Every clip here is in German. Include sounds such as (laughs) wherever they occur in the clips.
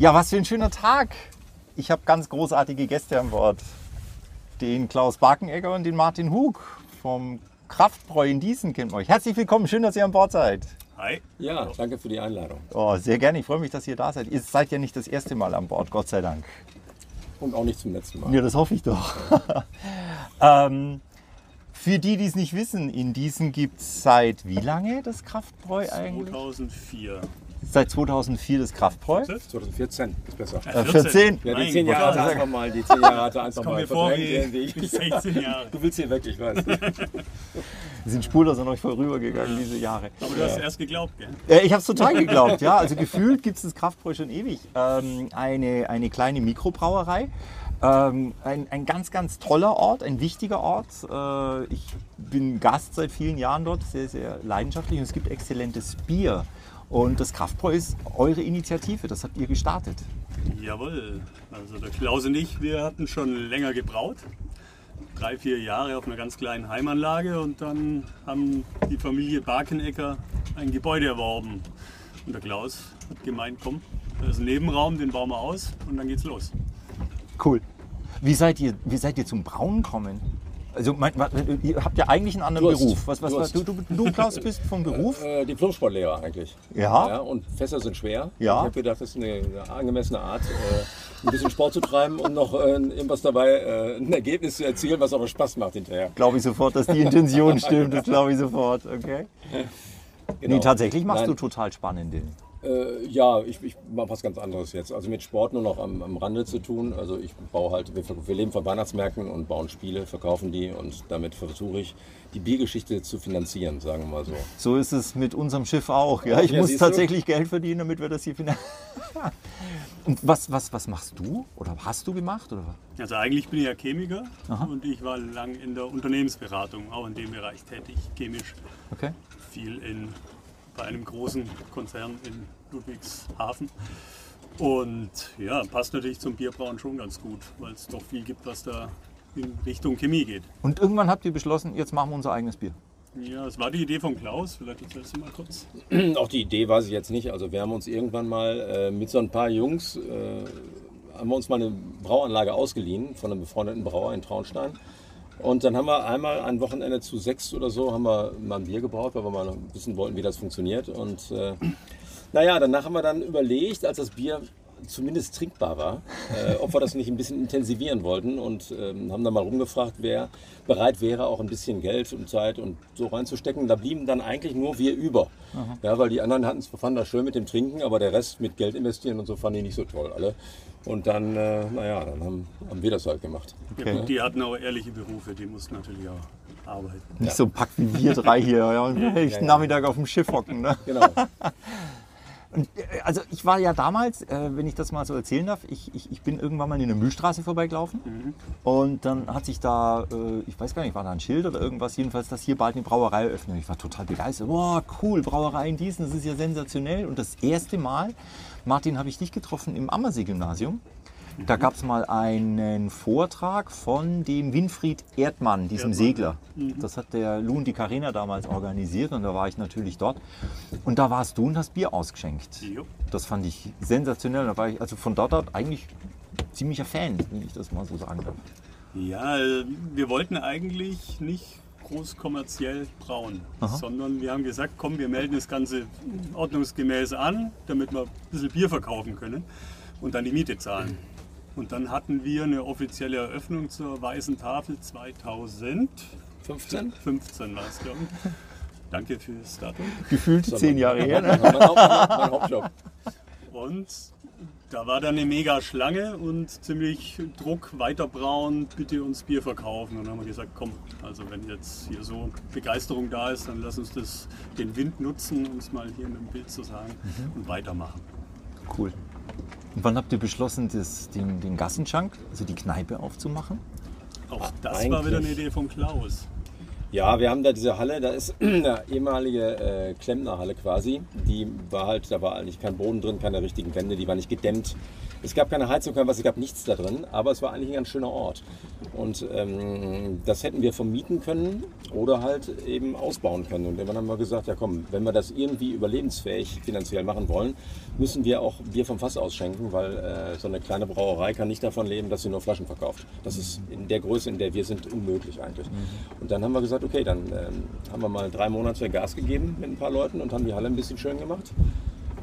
Ja, was für ein schöner Tag. Ich habe ganz großartige Gäste an Bord. Den Klaus Barkenegger und den Martin Hug vom Kraftbräu in Diesen kennt man euch. Herzlich willkommen, schön, dass ihr an Bord seid. Hi. Ja, danke für die Einladung. Oh, sehr gerne, ich freue mich, dass ihr da seid. Ihr seid ja nicht das erste Mal an Bord, Gott sei Dank. Und auch nicht zum letzten Mal. Ja, das hoffe ich doch. (laughs) ähm, für die, die es nicht wissen, in Diesen gibt es seit wie lange das Kraftbräu eigentlich? 2004. Seit 2004 das Kraftbräu. 2014 ist besser. Äh, 14. Ja, die Mein 10 Gott. Jahre hat einfach mal, die 10 Jahre hat er einfach Komm mal mir vor wie, wie 16 (laughs) Jahre. Du willst hier weg, ich weiß. Wir sind spurlos an euch vorübergegangen, diese Jahre. Aber du hast erst geglaubt, gell? Äh, ich habe es total geglaubt, ja. Also gefühlt gibt es das Kraftbräu schon ewig. Ähm, eine, eine kleine Mikrobrauerei. Ähm, ein, ein ganz, ganz toller Ort, ein wichtiger Ort. Äh, ich bin Gast seit vielen Jahren dort, sehr, sehr leidenschaftlich und es gibt exzellentes Bier. Und das Kraftbräu ist eure Initiative, das habt ihr gestartet. Jawohl. Also der Klaus und ich, wir hatten schon länger gebraut. Drei, vier Jahre auf einer ganz kleinen Heimanlage und dann haben die Familie Barkenecker ein Gebäude erworben. Und der Klaus hat gemeint, komm, da ist ein Nebenraum, den bauen wir aus und dann geht's los. Cool. Wie seid ihr, wie seid ihr zum Brauen gekommen? Also, mein, ihr habt ja eigentlich einen anderen Durst. Beruf. Was, was, Durst. du, du, du, Klaus, bist vom Beruf? (laughs) Äh, Diplom-Sportlehrer eigentlich. Ja. ja. Und Fässer sind schwer. Ja. Ich habe gedacht, das ist eine, eine angemessene Art, äh, ein bisschen Sport zu treiben und noch äh, irgendwas dabei, äh, ein Ergebnis zu erzielen, was aber Spaß macht hinterher. Glaube ich sofort, dass die Intention stimmt. Das glaube ich sofort. Okay. (laughs) Genau. Nee, tatsächlich machst Nein. du total spannende. Äh, ja, ich, ich mache was ganz anderes jetzt. Also mit Sport nur noch am, am Rande zu tun. Also ich baue halt, wir, wir leben von Weihnachtsmärkten und bauen Spiele, verkaufen die und damit versuche ich, die Biergeschichte zu finanzieren, sagen wir mal so. So ist es mit unserem Schiff auch. Ja, ich Ja, muss siehst du? tatsächlich Geld verdienen, damit wir das hier finanzieren. (laughs) Und was, was, was machst du? Oder hast du gemacht? Oder? Also eigentlich bin ich ja Chemiker Aha. und ich war lang in der Unternehmensberatung, auch in dem Bereich tätig, chemisch. Okay. viel in, bei einem großen Konzern in Ludwigshafen. Und ja, passt natürlich zum Bierbrauen schon ganz gut, weil es doch viel gibt, was da in Richtung Chemie geht. Und irgendwann habt ihr beschlossen, jetzt machen wir unser eigenes Bier. Ja, es war die Idee von Klaus, vielleicht erzählst du mal kurz. (clears throat) Auch die Idee weiß ich jetzt nicht. Also wir haben uns irgendwann mal äh, mit so ein paar Jungs, äh, haben wir uns mal eine Brauanlage ausgeliehen von einem befreundeten Brauer in Traunstein. Und dann haben wir einmal ein Wochenende zu sechs oder so, haben wir mal ein Bier gebraut, weil wir mal wissen wollten, wie das funktioniert. Und äh, naja, danach haben wir dann überlegt, als das Bier zumindest trinkbar war, äh, ob wir das nicht ein bisschen intensivieren wollten und ähm, haben dann mal rumgefragt, wer bereit wäre, auch ein bisschen Geld und Zeit und so reinzustecken. Da blieben dann eigentlich nur wir über. Ja, weil die anderen hatten es fanden das schön mit dem Trinken, aber der Rest mit Geld investieren und so fanden die nicht so toll alle. Und dann, äh, naja, dann haben, haben wir das halt gemacht. Ja, gut, die hatten auch ehrliche Berufe, die mussten natürlich auch arbeiten. Nicht so ein Pack wie wir drei hier ja, und echt Nachmittag auf dem Schiff hocken. Ne? Genau. (laughs) Und, äh, also ich war ja damals, äh, wenn ich das mal so erzählen darf, ich, ich, ich bin irgendwann mal in der Mühlstraße vorbeigelaufen und dann hat sich da, äh, ich weiß gar nicht, war da ein Schild oder irgendwas, jedenfalls, dass hier bald eine Brauerei eröffnet. Ich war total begeistert. Boah, cool, Brauerei in Diesen, das ist ja sensationell. Und das erste Mal, Martin, habe ich dich getroffen im Ammersee-Gymnasium. Da gab es mal einen Vortrag von dem Winfried Erdmann, diesem Erdmann, Segler. Das hat der Lu und die Carina damals organisiert und da war ich natürlich dort. Und da warst du und hast Bier ausgeschenkt. Jo. Das fand ich sensationell. Da war ich also von dort aus eigentlich ziemlicher Fan, wenn ich das mal so sagen darf. Ja, wir wollten eigentlich nicht groß kommerziell brauen, sondern wir haben gesagt, komm, wir melden das Ganze ordnungsgemäß an, damit wir ein bisschen Bier verkaufen können und dann die Miete zahlen. Und dann hatten wir eine offizielle Eröffnung zur Weißen Tafel 2015 15? war es, glaube ich. (laughs) Danke fürs Datum. Gefühlt zehn Jahre her. Ne? Mein, Haupt, mein Hauptjob. Und da war dann eine mega Schlange und ziemlich Druck, weiter brauen, bitte uns Bier verkaufen. Und dann haben wir gesagt, komm, also wenn jetzt hier so Begeisterung da ist, dann lass uns das, den Wind nutzen, um es mal hier in einem Bild zu sagen, und weitermachen. Cool. Und wann habt ihr beschlossen, das, den, den Gassenschank, also die Kneipe aufzumachen? Auch das war wieder eine Eigentlich. Idee von Klaus. Ja, wir haben da diese Halle, da ist (clears throat) eine ehemalige äh, Klempnerhalle quasi. Die war halt, da war eigentlich kein Boden drin, keine richtigen Wände, die war nicht gedämmt. Es gab keine Heizung, kein was, es gab nichts da drin, aber es war eigentlich ein ganz schöner Ort. Und ähm, das hätten wir vermieten können oder halt eben ausbauen können. Und irgendwann haben wir gesagt, ja komm, wenn wir das irgendwie überlebensfähig finanziell machen wollen, müssen wir auch Bier vom Fass ausschenken, weil äh, so eine kleine Brauerei kann nicht davon leben, dass sie nur Flaschen verkauft. Das ist in der Größe, in der wir sind, unmöglich eigentlich. Und dann haben wir gesagt, okay, dann ähm, haben wir mal drei Monate Gas gegeben mit ein paar Leuten und haben die Halle ein bisschen schön gemacht.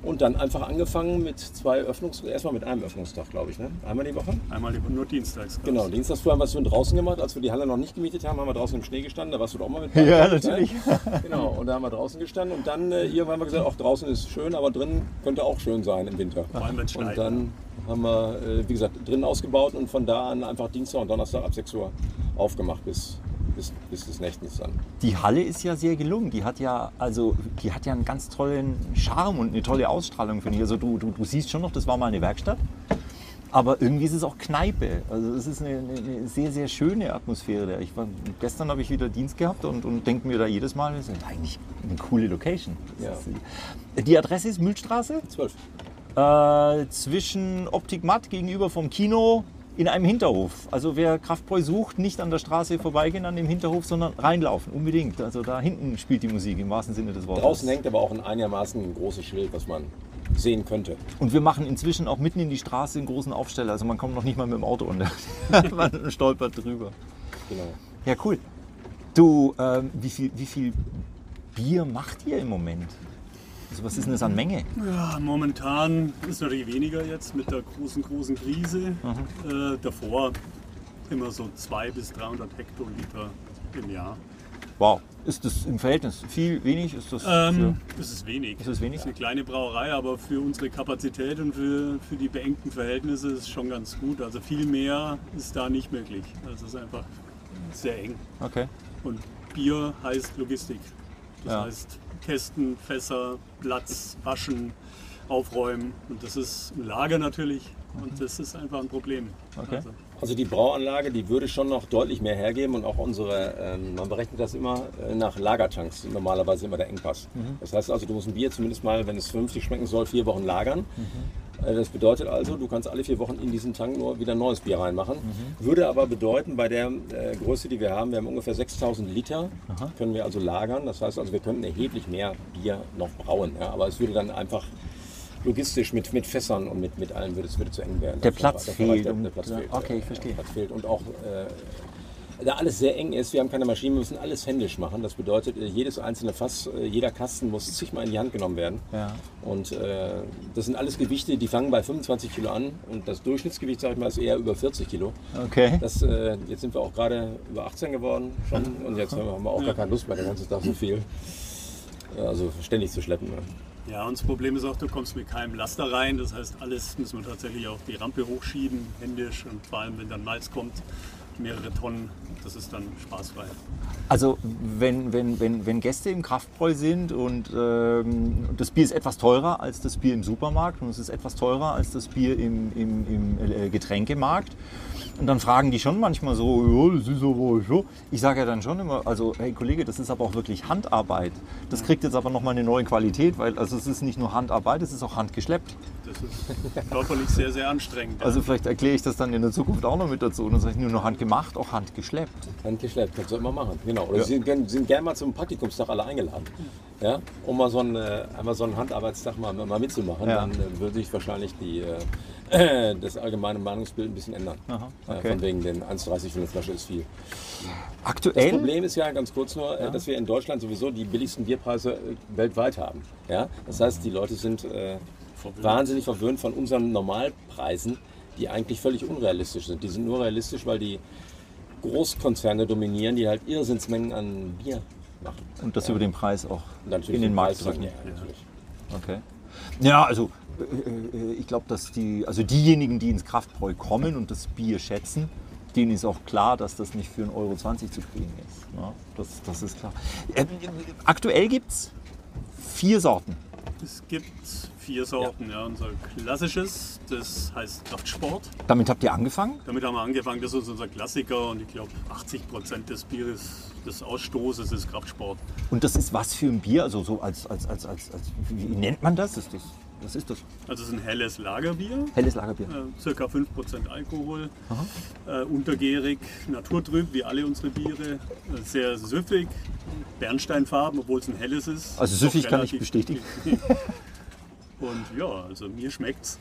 Und dann einfach angefangen mit zwei Öffnungs... Erstmal mit einem Öffnungstag, glaube ich. Ne? Einmal die Woche. Einmal die- nur dienstags. gab's. Genau, dienstags früh haben wir es schon draußen gemacht. Als wir die Halle noch nicht gemietet haben, haben wir draußen im Schnee gestanden. Da warst du doch auch mal mit. (laughs) bei, Ja, glaub ich, ne? natürlich. (laughs) Genau, und da haben wir draußen gestanden. Und dann äh, irgendwann haben wir gesagt, auch draußen ist schön, aber drin könnte auch schön sein im Winter. Vor allem, Und dann haben wir, äh, wie gesagt, drinnen ausgebaut und von da an einfach Dienstag und Donnerstag ab 6 Uhr aufgemacht bis, bis, bis des Nächtens dann. Die Halle ist ja sehr gelungen. Die hat ja, also, die hat ja einen ganz tollen Charme und eine tolle Ausstrahlung, finde ich. Also du, du, du siehst schon noch, das war mal eine Werkstatt. Aber irgendwie ist es auch Kneipe. Also es ist eine, eine, sehr, sehr schöne Atmosphäre. Ich war, gestern habe ich wieder Dienst gehabt und, und denke mir da jedes Mal, das ist eigentlich eine coole Location. Ja. ist, die Adresse ist Mühlstraße, 12. äh, zwischen Optik Matt gegenüber vom Kino in einem Hinterhof. Also wer Kraftbräu sucht, nicht an der Straße vorbeigehen an dem Hinterhof, sondern reinlaufen, unbedingt. Also da hinten spielt die Musik im wahrsten Sinne des Wortes. Draußen hängt aber auch ein einigermaßen großes Schild, was man sehen könnte. Und wir machen inzwischen auch mitten in die Straße einen großen Aufsteller. Also man kommt noch nicht mal mit dem Auto unter. (laughs) man stolpert drüber. Genau. Ja, cool. Du, ähm, wie, viel, wie viel Bier macht ihr im Moment? Also was ist denn das an Menge? Ja, momentan ist natürlich weniger jetzt mit der großen, großen Krise. Äh, davor immer so 200 bis 300 Hektoliter im Jahr. Wow. Ist das im Verhältnis viel, wenig? Ist das Ähm, das ist wenig. Ist es wenig? eine kleine Brauerei, aber für unsere Kapazität und für, für die beengten Verhältnisse ist es schon ganz gut. Also viel mehr ist da nicht möglich. Also es ist einfach sehr eng. okay. Und Bier heißt Logistik. Das Ja. heißt Kästen, Fässer, Platz, waschen, aufräumen. Und das ist ein Lager natürlich. Und das ist einfach ein Problem. Okay. Also, Also die Brauanlage, die würde schon noch deutlich mehr hergeben und auch unsere, ähm, man berechnet das immer äh, nach Lagertanks, normalerweise immer der Engpass. Das heißt also, du musst ein Bier zumindest mal, wenn es vernünftig schmecken soll, vier Wochen lagern. Äh, Das bedeutet also, du kannst alle vier Wochen in diesen Tank nur wieder neues Bier reinmachen. Würde aber bedeuten, bei der äh, Größe, die wir haben, wir haben ungefähr 6000 Liter, können wir also lagern. Das heißt also, wir könnten erheblich mehr Bier noch brauen. Ja? Aber es würde dann einfach logistisch mit, mit Fässern und mit, mit allem würde es würde zu eng werden. Der Platz fehlt, Der, der Platz fehlt. okay, ich äh, verstehe. Der Platz fehlt. Und auch, äh, da alles sehr eng ist, wir haben keine Maschinen, wir müssen alles händisch machen. Das bedeutet, äh, jedes einzelne Fass, äh, jeder Kasten muss zigmal in die Hand genommen werden. Ja. Und äh, das sind alles Gewichte, die fangen bei 25 Kilo an. Und das Durchschnittsgewicht, sag ich mal, ist eher über 40 Kilo. Okay. Das, äh, jetzt sind wir auch gerade über 18 geworden schon. Und jetzt haben wir auch gar keine Lust mehr, den ganzen Tag so viel. äh, Also ständig zu schleppen. Ne? ja, und das Problem ist auch, du kommst mit keinem Laster rein. Das heißt, alles müssen wir tatsächlich auf die Rampe hochschieben, händisch. Und vor allem, wenn dann Malz kommt, mehrere Tonnen, das ist dann spaßfrei. Also wenn, wenn, wenn, wenn Gäste im Kraftbräu sind und ähm, das Bier ist etwas teurer als das Bier im Supermarkt und es ist etwas teurer als das Bier im, im, im äh, Getränkemarkt. Und dann fragen die schon manchmal so, ja, das ist aber so. Ich sage ja dann schon immer, also hey Kollege, das ist aber auch wirklich Handarbeit. Das kriegt jetzt aber nochmal eine neue Qualität, weil also es ist nicht nur Handarbeit, es ist auch handgeschleppt. Das ist körperlich sehr, sehr anstrengend. Also vielleicht erkläre ich das dann in der Zukunft auch noch mit dazu. Und dann sage ich nur noch handgemacht, auch handgeschleppt. Handgeschleppt, kannst du immer machen. Genau. Oder Ja. sie sind, sind gerne mal zum Praktikumstag alle eingeladen. Ja? Um mal so einen, äh, einmal so einen Handarbeitstag mal, mal mitzumachen. Ja. Dann äh, würde sich wahrscheinlich die, äh, (clears throat) das allgemeine Meinungsbild ein bisschen ändern. Aha, Äh, okay. Von wegen den 1,30 für eine Flasche ist viel. Das Aktuell? Problem ist ja ganz kurz nur, äh, dass wir in Deutschland sowieso die billigsten Bierpreise äh, weltweit haben. Ja? Das heißt, die Leute sind äh, wahnsinnig verwöhnt von unseren Normalpreisen, die eigentlich völlig unrealistisch sind. Die sind nur realistisch, weil die Großkonzerne dominieren, die halt Irrsinnsmengen an Bier machen. Und das über den Preis auch in den Markt drücken. Ja. Okay. Ja, also äh, äh, ich glaube, dass die, also diejenigen, die ins Kraftbräu kommen und das Bier schätzen, denen ist auch klar, dass das nicht für 1,20 Euro zu kriegen ist. Ja, das, das ist klar. Äh, aktuell gibt es vier Sorten. Es gibt vier Sorten. Ja. Unser klassisches, das heißt Kraftsport. Damit habt ihr angefangen? Damit haben wir angefangen, das ist unser Klassiker und ich glaube 80 Prozent des Bieres, des Ausstoßes ist Kraftsport. Und das ist was für ein Bier? Also so als, als, als, als, als wie nennt man das? Ist das was ist das? Also es ist ein helles Lagerbier. Helles Lagerbier. Äh, circa 5% Alkohol. Äh, untergärig, naturtrüb, wie alle unsere Biere. Äh, sehr süffig, Bernsteinfarben, obwohl es ein helles ist. Also süffig kann ich bestätigen. (laughs) Und ja, also mir schmeckt's.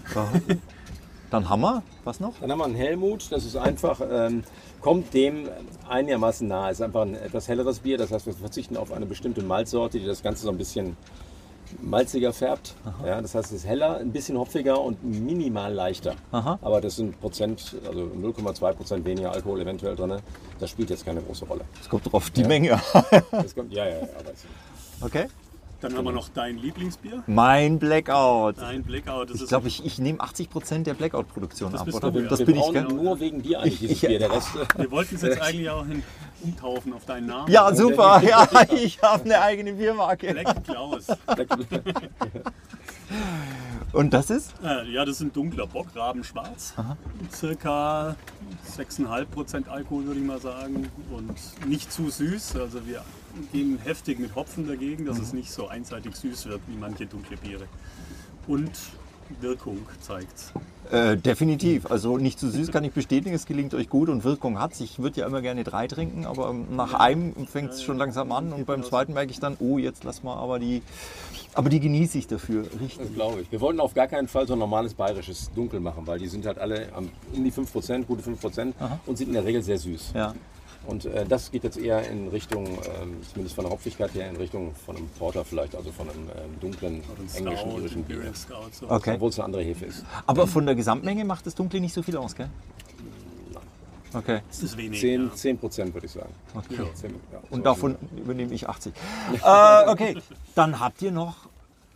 Dann haben wir, was noch? Dann haben wir einen Helmut, das ist einfach, ähm, kommt dem einigermaßen nahe. Es ist einfach ein etwas helleres Bier, das heißt, wir verzichten auf eine bestimmte Malzsorte, die das Ganze so ein bisschen malziger färbt. Ja, das heißt, es ist heller, ein bisschen hopfiger und minimal leichter. Aha. Aber das sind Prozent, also 0,2 Prozent weniger Alkohol eventuell drin. Das spielt jetzt keine große Rolle. Es kommt drauf die Menge. Das kommt, ja, ja, ja. Okay. Dann haben wir noch dein Lieblingsbier. Mein Blackout. Dein Blackout. Das Ich glaube, ich, ich nehme 80% der Blackout-Produktion ab, bist oder? du, ja. Das wir bin ich, brauchen gell? nur wegen dir eigentlich dieses Ich- Bier. Der Rest, (laughs) wir wollten es jetzt (laughs) eigentlich auch hin, umtaufen auf deinen Namen. Ja, super. Ja, (laughs) ich habe eine eigene Biermarke. Black Klaus. Und das ist? Äh, ja, das ist ein dunkler Bock, Rabenschwarz. Circa 6,5% Alkohol würde ich mal sagen. Und nicht zu süß. Also wir gehen heftig mit Hopfen dagegen, dass es nicht so einseitig süß wird wie manche dunkle Biere. Und Wirkung zeigt Äh, definitiv. Also nicht zu süß kann ich bestätigen, es gelingt euch gut und Wirkung hat Ich würde ja immer gerne drei trinken, aber nach einem fängt es schon langsam an und beim zweiten merke ich dann, oh, jetzt lass mal aber die. Aber die genieße ich dafür. Richtig. Das glaube ich. Wir wollten auf gar keinen Fall so ein normales bayerisches Dunkel machen, weil die sind halt alle um die 5%, gute 5% und sind in der Regel sehr süß. Ja. Und äh, das geht jetzt eher in Richtung, ähm, zumindest von der Hopfigkeit her, in Richtung von einem Porter vielleicht, also von einem ähm, dunklen englischen Stout, irischen Bier. So. Okay. Obwohl es eine andere Hefe ist. Aber von der Gesamtmenge macht das Dunkle nicht so viel aus, gell? Okay. Das ist wenig. 10, ja. 10 Prozent würde ich sagen. okay. 10, ja, Und so davon übernehme ich 80. (laughs) äh, okay, dann habt ihr noch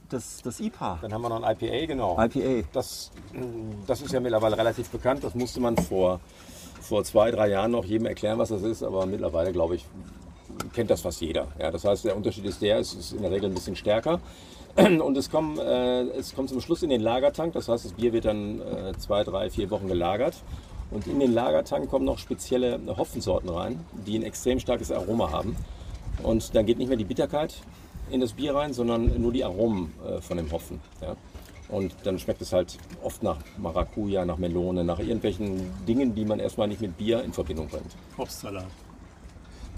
das, das IPA. Dann haben wir noch ein IPA, genau. IPA. Das, das ist ja mittlerweile relativ bekannt. Das musste man vor, vor zwei, drei Jahren noch jedem erklären, was das ist. Aber mittlerweile, glaube ich, kennt das fast jeder. Ja, das heißt, der Unterschied ist der, es ist in der Regel ein bisschen stärker. (clears throat) Und es kommt, äh, es kommt zum Schluss in den Lagertank. Das heißt, das Bier wird dann äh, zwei, drei, vier Wochen gelagert. Und in den Lagertank kommen noch spezielle Hopfensorten rein, die ein extrem starkes Aroma haben. Und dann geht nicht mehr die Bitterkeit in das Bier rein, sondern nur die Aromen äh, von dem Hopfen. Ja? Und dann schmeckt es halt oft nach Maracuja, nach Melone, nach irgendwelchen Dingen, die man erstmal nicht mit Bier in Verbindung bringt. Obstsalat.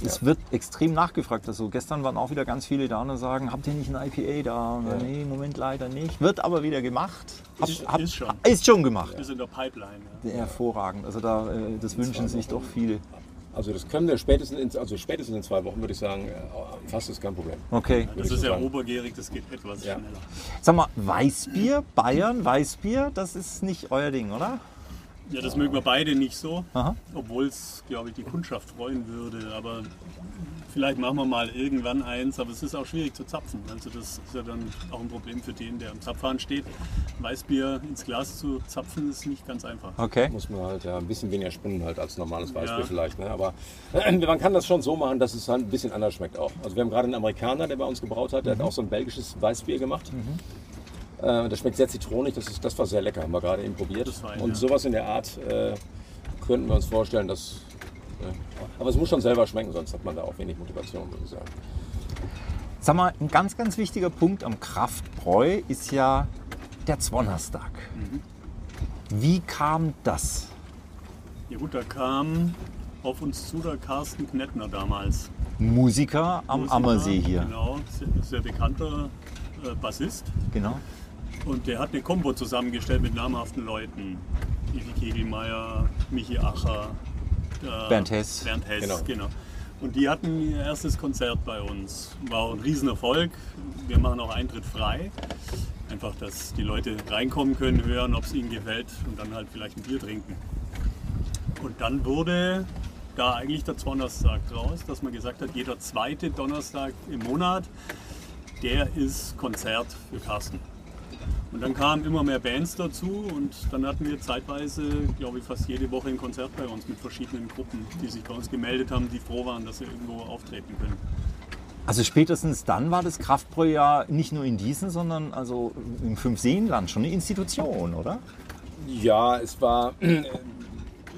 Es wird extrem nachgefragt. Also gestern waren auch wieder ganz viele da und sagen, habt ihr nicht ein IPA da? Dann, Nee, im Moment leider nicht. Wird aber wieder gemacht. Hab, Ist- hab, ist schon. Ist schon gemacht. Ist in der Pipeline. Ja. Hervorragend. Also da, äh, das wünschen sich doch viele. Also das können wir spätestens in, also spätestens in zwei Wochen, würde ich sagen, äh, fast ist kein Problem. Okay. Das ist so ja sagen. obergärig, das geht etwas Ja. schneller. Sag mal, Weißbier, Bayern, Weißbier, das ist nicht euer Ding, oder? Ja, das mögen wir beide nicht so, obwohl es, glaube ich, die Kundschaft freuen würde. Aber vielleicht machen wir mal irgendwann eins, aber es ist auch schwierig zu zapfen. Also das ist ja dann auch ein Problem für den, der am Zapfhahn steht. Weißbier ins Glas zu zapfen ist nicht ganz einfach. Okay. Muss man halt ja ein bisschen weniger spinnen halt als normales Weißbier Ja. vielleicht. Ne? Aber äh, (clears throat) man kann das schon so machen, dass es halt ein bisschen anders schmeckt auch. Also wir haben gerade einen Amerikaner, der bei uns gebraut hat, der hat auch so ein belgisches Weißbier gemacht. Äh, das schmeckt sehr zitronig, das, ist, das war sehr lecker, haben wir gerade eben probiert. Das war ein, Und ja. sowas in der Art äh, könnten wir uns vorstellen, dass... aber es muss schon selber schmecken, sonst hat man da auch wenig Motivation, würde ich sagen. Sag mal, ein ganz, ganz wichtiger Punkt am Kraftbräu ist ja der Zwonnerstag. Wie kam das? Ja gut, da kam auf uns zu der Carsten Knettner damals. Musiker am Musiker, Ammersee hier. Genau, sehr, sehr bekannter äh, Bassist. Genau. Und der hat eine Kombo zusammengestellt mit namhaften Leuten. Ivi Kegelmeier, Michi Acher, Bernd Hess. Bernd Hess, Genau. genau. Und die hatten ihr erstes Konzert bei uns. War ein Riesenerfolg. Wir machen auch Eintritt frei. Einfach, dass die Leute reinkommen können, hören, ob es ihnen gefällt und dann halt vielleicht ein Bier trinken. Und dann wurde da eigentlich der Donnerstag draus, dass man gesagt hat, jeder zweite Donnerstag im Monat, der ist Konzert für Carsten. Und dann kamen immer mehr Bands dazu und dann hatten wir zeitweise, glaube ich, fast jede Woche ein Konzert bei uns mit verschiedenen Gruppen, die sich bei uns gemeldet haben, die froh waren, dass sie irgendwo auftreten können. Also spätestens dann war das Kraftbräu ja nicht nur in Diesen, sondern also im Fünfseenland schon eine Institution, oder? Ja, es war, äh,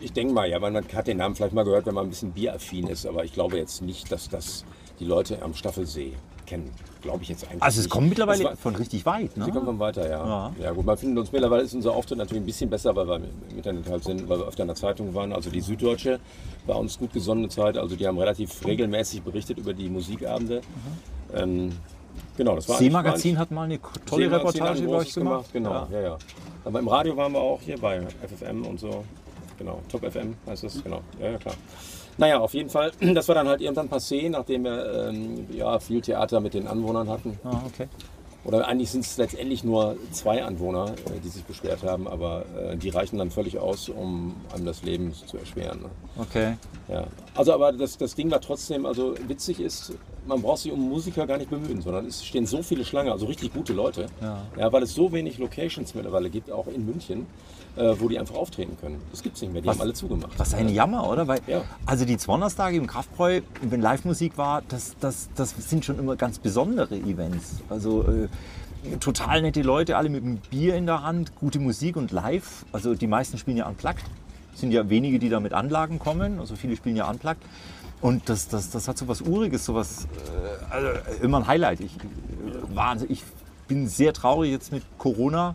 ich denke mal, ja, man hat den Namen vielleicht mal gehört, wenn man ein bisschen bieraffin ist, aber ich glaube jetzt nicht, dass das die Leute am Staffelsee kennen. Glaube ich jetzt eigentlich Also es kommt mittlerweile war- von richtig weit, ne? Sie kommen von weiter, ja. Ja. ja. gut, man findet uns mittlerweile ist unser Auftritt natürlich ein bisschen besser, weil wir im Internet halt sind, weil wir öfter in der Zeitung waren. Also die Süddeutsche war uns gut gesonnene Zeit. Also die haben relativ regelmäßig berichtet über die Musikabende. Ähm, genau, das war eigentlich- hat mal eine tolle Reportage über euch großes gemacht. Genau, ja. ja, Aber im Radio waren wir auch hier bei FFM und so. Genau, Top FM heißt das, genau. Ja, ja, klar. Naja, auf jeden Fall, (clears throat) das war dann halt irgendwann passé, nachdem wir ähm, ja, viel Theater mit den Anwohnern hatten. Ah, okay. Oder eigentlich sind es letztendlich nur zwei Anwohner, äh, die sich beschwert haben, aber äh, die reichen dann völlig aus, um einem das Leben zu erschweren. Ne? Okay. Ja. Also aber das, das Ding war trotzdem, also witzig ist, man braucht sich um Musiker gar nicht bemühen, sondern es stehen so viele Schlangen, also richtig gute Leute. Ja. weil es so wenig Locations mittlerweile gibt, auch in München, äh, wo die einfach auftreten können. Das gibt es nicht mehr, die Was- haben alle zugemacht. Was ein Jammer, oder? Weil, Ja. Also die Zwonnerstage im Kraftbräu, wenn Live-Musik war, das, das, das sind schon immer ganz besondere Events. Also äh, total nette Leute, alle mit einem Bier in der Hand, gute Musik und live. Also die meisten spielen ja unplugged. Es sind ja wenige, die da mit Anlagen kommen. Also viele spielen ja unplugged. Und das, das, das hat so was Uriges, so was, äh, also immer ein Highlight. Ich, äh, Wahnsinn. ich bin sehr traurig jetzt mit Corona,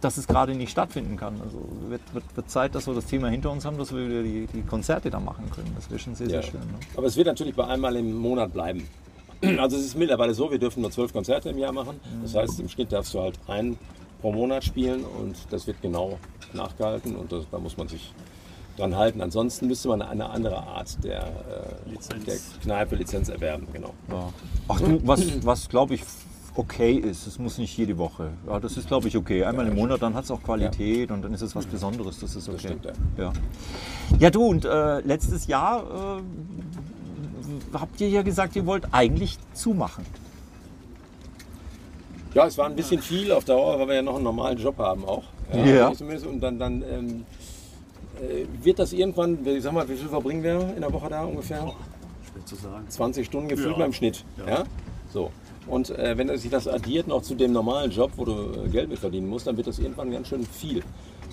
dass es gerade nicht stattfinden kann. Also wird, wird, wird Zeit, dass wir das Thema hinter uns haben, dass wir wieder die, die Konzerte da machen können. Das wäre schon sehr, sehr Ja. schön. Ne? Aber es wird natürlich bei einmal im Monat bleiben. Also es ist mittlerweile so, wir dürfen nur zwölf Konzerte im Jahr machen. Das heißt, im Schnitt darfst du halt ein pro Monat spielen und das wird genau nachgehalten und das, da muss man sich dran halten. Ansonsten müsste man eine andere Art der, äh, Lizenz. der Kneipe Lizenz erwerben. Genau. Ja. Ach du, was, was glaube ich okay ist, es muss nicht jede Woche. Ja, das ist glaube ich okay. Einmal im Monat, dann hat es auch Qualität und dann ist es was Besonderes. Das ist okay. stimmt, ja. ja. ja du, und äh, letztes Jahr äh, habt ihr ja gesagt, ihr wollt eigentlich zumachen. Ja, es war ein bisschen viel auf Dauer, weil wir ja noch einen normalen Job haben auch. Ja. Und dann, dann ähm, äh, wird das irgendwann, ich sag mal, wie viel verbringen wir in der Woche da ungefähr? Schwer zu sagen. 20 Stunden gefühlt Ja. beim Schnitt. Ja. Ja. So. Und äh, wenn sich das addiert noch zu dem normalen Job, wo du äh, Geld mit verdienen musst, dann wird das irgendwann ganz schön viel.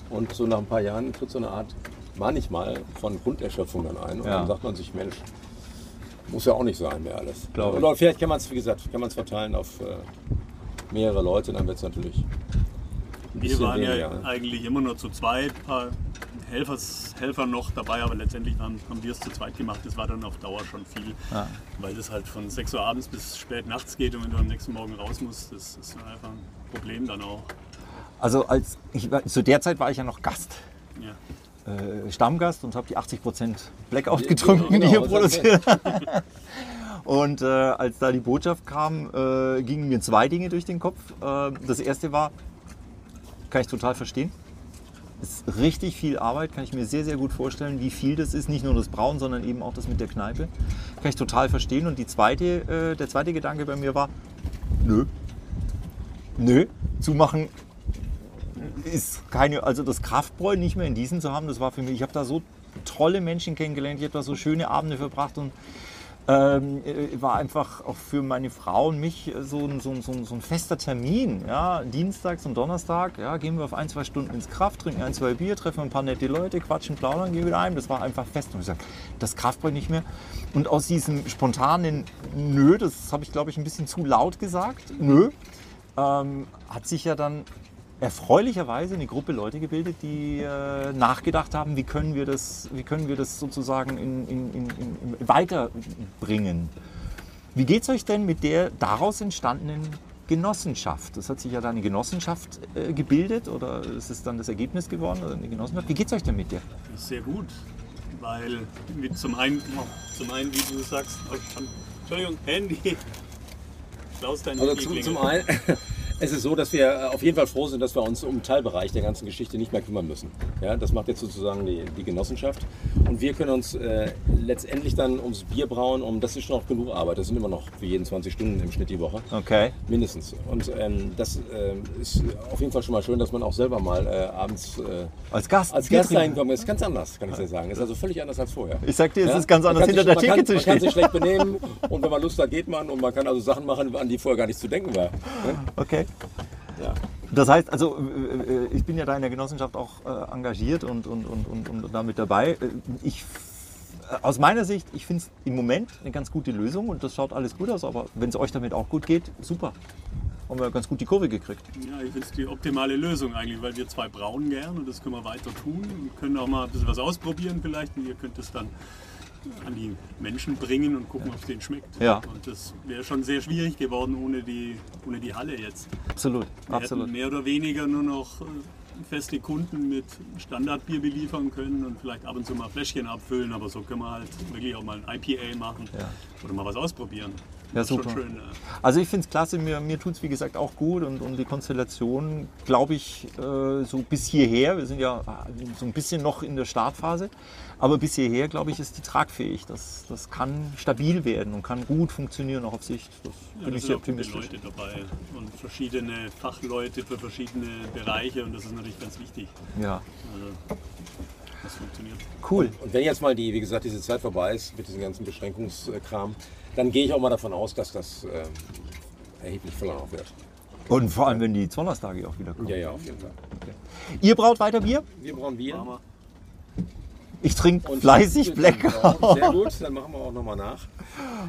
Und so nach ein paar Jahren tritt so eine Art, manchmal von Grunderschöpfung dann ein. Und Ja. dann sagt man sich, Mensch, muss ja auch nicht sein mehr alles. Glaube ich. Oder vielleicht kann man es, wie gesagt, kann man es verteilen auf äh, mehrere Leute, dann wird es natürlich ein Wir waren ja weniger. eigentlich immer nur zu zweit, ein paar Helfers, Helfer noch dabei, aber letztendlich haben, haben wir es zu zweit gemacht. Das war dann auf Dauer schon viel, Ja. weil das halt von 6 Uhr abends bis spät nachts geht und wenn du am nächsten Morgen raus musst, das ist einfach ein Problem dann auch. Also als ich, zu der Zeit war ich ja noch Gast. Ja. äh, Stammgast und habe die 80% Blackout Ja, getrunken, genau, die genau, produziert. und äh, als da die Botschaft kam, äh, gingen mir zwei Dinge durch den Kopf. Äh, das erste war, kann ich total verstehen. Ist richtig viel Arbeit, kann ich mir sehr, sehr gut vorstellen, wie viel das ist. Nicht nur das Brauen, sondern eben auch das mit der Kneipe. Kann ich total verstehen. Und die zweite, äh, der zweite Gedanke bei mir war, nö. Nö, zumachen ist keine, also das Kraftbräu nicht mehr in diesen zu haben, das war für mich, ich habe da so tolle Menschen kennengelernt, ich habe da so schöne Abende verbracht und ähm, äh, war einfach auch für meine Frau und mich so ein, so ein, so ein, so ein fester Termin. Ja? Dienstags und Donnerstag ja, gehen wir auf ein, zwei Stunden ins Kraft, trinken ein, zwei Bier, treffen ein paar nette Leute, quatschen, plaudern, gehen wieder heim. Das war einfach fest. Und ich gesagt, das Kraftbräu nicht mehr. Und aus diesem spontanen Nö, das habe ich glaube ich ein bisschen zu laut gesagt, Nö, ähm, hat sich ja dann erfreulicherweise eine Gruppe Leute gebildet, die äh, nachgedacht haben, wie können wir das, wie können wir das sozusagen in, in, in, in weiterbringen. Wie geht es euch denn mit der daraus entstandenen Genossenschaft? Das hat sich ja da eine Genossenschaft äh, gebildet oder ist es dann das Ergebnis geworden oder eine Genossenschaft? Wie geht es euch denn mit der? Sehr gut, weil mit zum einen, zum einen, wie du sagst, oh, Entschuldigung, Handy. Klaus dein Also Handy zum einen, Es ist so, dass wir äh, auf jeden Fall froh sind, dass wir uns um einen Teilbereich der ganzen Geschichte nicht mehr kümmern müssen. Ja, das macht jetzt sozusagen die, die Genossenschaft. Und wir können uns äh, letztendlich dann ums Bier brauen, um das ist schon noch genug Arbeit. Das sind immer noch für jeden 20 Stunden im Schnitt die Woche. Okay. Mindestens. Und ähm, das ähm, ist auf jeden Fall schon mal schön, dass man auch selber mal äh, abends äh, Als Gast. als Gast trinken. dahin kommt. Ist ganz anders, kann ich dir sagen. Ist also völlig anders als vorher. Ich sag dir, es Ja? ist ganz anders, hinter sich- der man Theke kann, zu Man kann stehen. sich schlecht (laughs) benehmen und wenn man Lust hat, geht man und man kann also Sachen machen, an die vorher gar nicht zu denken war. Ne? Okay. Ja. Das heißt, also äh, äh, ich bin ja da in der Genossenschaft auch äh, engagiert und, und, und, und, und damit dabei. Ich, aus meiner Sicht, ich finde es im Moment eine ganz gute Lösung und das schaut alles gut aus, aber wenn es euch damit auch gut geht, super. Haben wir ganz gut die Kurve gekriegt. Ja, ich finde es die optimale Lösung eigentlich, weil wir zwei brauen gern und das können wir weiter tun. Wir können auch mal ein bisschen was ausprobieren vielleicht und ihr könnt es dann an die Menschen bringen und gucken, ob es denen schmeckt. Ja. Und das wäre schon sehr schwierig geworden ohne die, ohne die Halle jetzt. Absolut, Wir absolut. hätten mehr oder weniger nur noch äh, feste Kunden mit Standardbier beliefern können und vielleicht ab und zu mal Fläschchen abfüllen, aber so können wir halt wirklich auch mal ein IPA machen Ja. oder mal was ausprobieren. Ja, super. Schön, Also ich finde es klasse, mir, mir tut es wie gesagt auch gut und, und die Konstellation, glaube ich, äh, so bis hierher, wir sind ja äh, so ein bisschen noch in der Startphase, aber bis hierher, glaube ich, ist die tragfähig. Das, das kann stabil werden und kann gut funktionieren, auch auf Sicht. Das Ja, bin da ich sind sehr optimistisch. Leute dabei und verschiedene Fachleute für verschiedene Bereiche und das ist natürlich ganz wichtig. Ja, Also, das funktioniert. cool. Und wenn jetzt mal die, wie gesagt, diese Zeit vorbei ist mit diesem ganzen Beschränkungskram, dann gehe ich auch mal davon aus, dass das ähm, erheblich voller wird. Und vor allem, wenn die Zonnerstage auch wieder kommen. Ja, ja, auf jeden Fall. Ihr braut weiter Bier? Wir brauchen Bier. Ich trinke Und fleißig Black. Sehr gut, dann machen wir auch nochmal nach.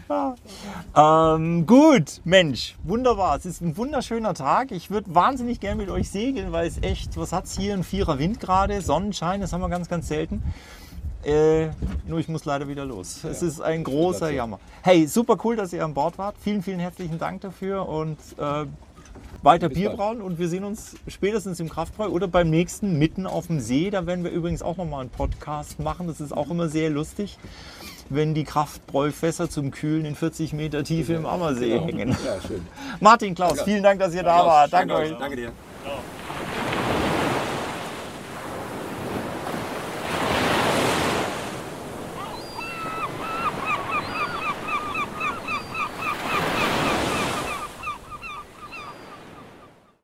(laughs) Ähm, gut, Mensch, wunderbar. Es ist ein wunderschöner Tag. Ich würde wahnsinnig gern mit euch segeln, weil es echt, was hat es hier? Ein Vierer Wind gerade, Sonnenschein, das haben wir ganz, ganz selten. Äh, nur ich muss leider wieder los. Es ist ein großer. Jammer. Hey, super cool, dass ihr an Bord wart. Vielen, vielen herzlichen Dank dafür und äh, weiter Bis Bier bald. brauen und wir sehen uns spätestens im Kraftbräu oder beim nächsten mitten auf dem See. Da werden wir übrigens auch nochmal einen Podcast machen. Das ist auch immer sehr lustig, wenn die Kraftbräufässer zum Kühlen in 40 Meter Tiefe im Ammersee hängen. Ja, schön. Martin, Klaus, Danke. vielen Dank, dass ihr da wart. Danke euch. Danke dir. Ciao.